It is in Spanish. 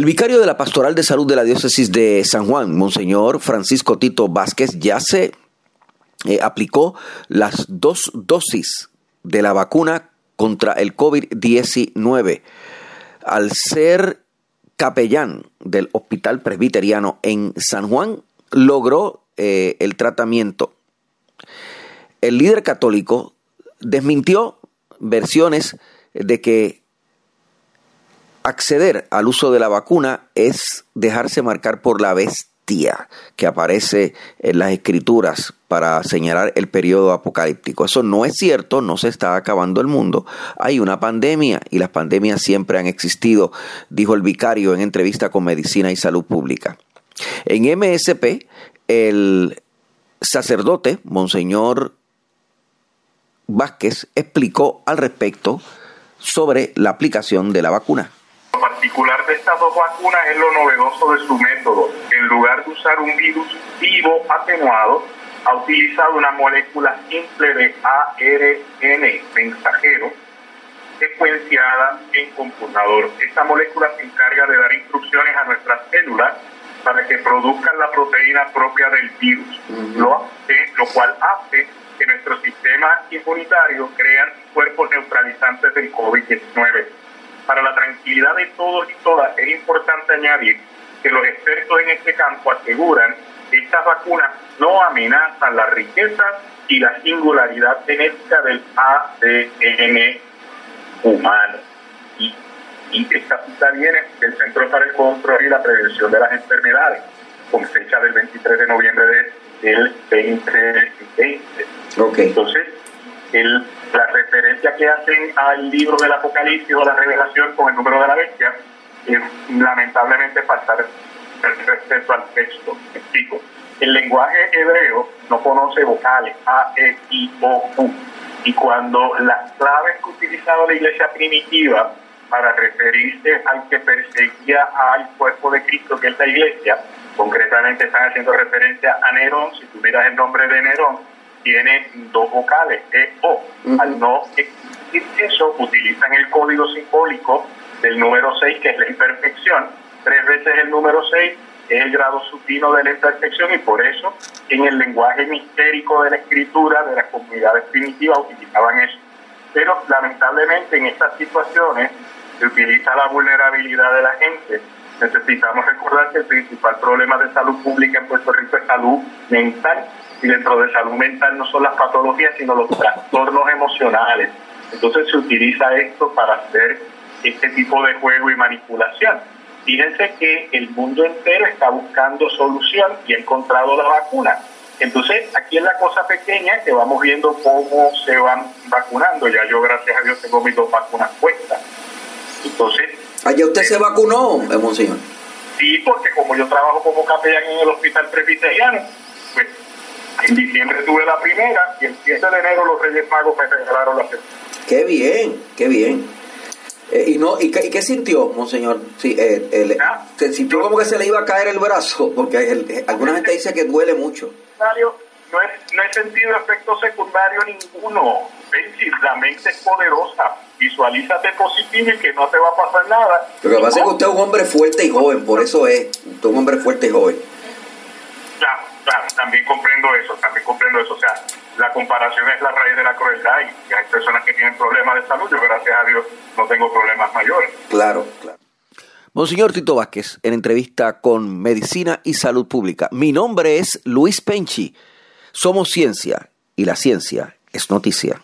El vicario de la Pastoral de Salud de la Diócesis de San Juan, Monseñor Francisco Tito Vázquez, ya se eh, aplicó las dos dosis de la vacuna contra el COVID-19. Al ser capellán del Hospital Presbiteriano en San Juan, logró eh, el tratamiento. El líder católico desmintió versiones de que acceder al uso de la vacuna es dejarse marcar por la bestia que aparece en las escrituras para señalar el periodo apocalíptico. Eso no es cierto, no se está acabando el mundo. Hay una pandemia y las pandemias siempre han existido, dijo el vicario en entrevista con Medicina y Salud Pública. En MSP, el sacerdote, Monseñor Vázquez, explicó al respecto sobre la aplicación de la vacuna. Particular de estas dos vacunas es lo novedoso de su método. En lugar de usar un virus vivo atenuado, ha utilizado una molécula simple de ARN mensajero secuenciada en computador. Esta molécula se encarga de dar instrucciones a nuestras células para que produzcan la proteína propia del virus, lo, lo cual hace que nuestro sistema inmunitario crean cuerpos neutralizantes del COVID-19. Para la tranquilidad de todos y todas, es importante añadir que los expertos en este campo aseguran que estas vacunas no amenazan la riqueza y la singularidad genética del ADN humano. Y y esta cita viene del Centro para el Control y la Prevención de las Enfermedades, con fecha del 23 de noviembre del 2020. Okay. Entonces, el, la referencia que hacen al libro del Apocalipsis o la revelación con el número de la bestia es lamentablemente faltar respecto al texto. Explico. El lenguaje hebreo no conoce vocales A, E, I, O, U. Y cuando las claves que utilizaba la iglesia primitiva para referirse al que perseguía al cuerpo de Cristo, que es la iglesia. Concretamente están haciendo referencia a Nerón. Si tú miras el nombre de Nerón, tiene dos vocales, E, O. Al no existir eso, utilizan el código simbólico del número 6, que es la imperfección. Tres veces el número 6 es el grado supino de la imperfección y por eso en el lenguaje mistérico de la escritura de las comunidades primitivas utilizaban eso. Pero lamentablemente en estas situaciones se utiliza la vulnerabilidad de la gente. Necesitamos recordar que el principal problema de salud pública en Puerto Rico es salud mental y dentro de salud mental no son las patologías sino los trastornos emocionales. Entonces se utiliza esto para hacer este tipo de juego y manipulación. Fíjense que el mundo entero está buscando solución y ha encontrado la vacuna. Entonces, aquí es la cosa pequeña que vamos viendo cómo se van vacunando. Ya yo, gracias a Dios, tengo mis dos vacunas puestas. Entonces... ¿Allá usted se vacunó, eh, monseñor? Sí, porque como yo trabajo como capellán en el hospital presbiteriano, pues en diciembre tuve la primera y el 7 de enero los Reyes Magos me regalaron la segunda. Qué bien, qué bien. Eh, y no y qué, sintió, monseñor? Sí, eh, ah, ¿Se sintió como que se le iba a caer el brazo? Porque alguna gente dice que duele mucho. No he, no he sentido efecto secundario ninguno. la mente es poderosa visualízate positivo y que no te va a pasar nada. Lo que pasa es que usted es un hombre fuerte y joven, por eso es, usted es un hombre fuerte y joven. Claro, claro, también comprendo eso, también comprendo eso. O sea, la comparación es la raíz de la crueldad y hay personas que tienen problemas de salud, yo gracias a Dios no tengo problemas mayores. Claro, claro. Monseñor Tito Vázquez, en entrevista con Medicina y Salud Pública. Mi nombre es Luis Penchi. Somos ciencia y la ciencia es noticia.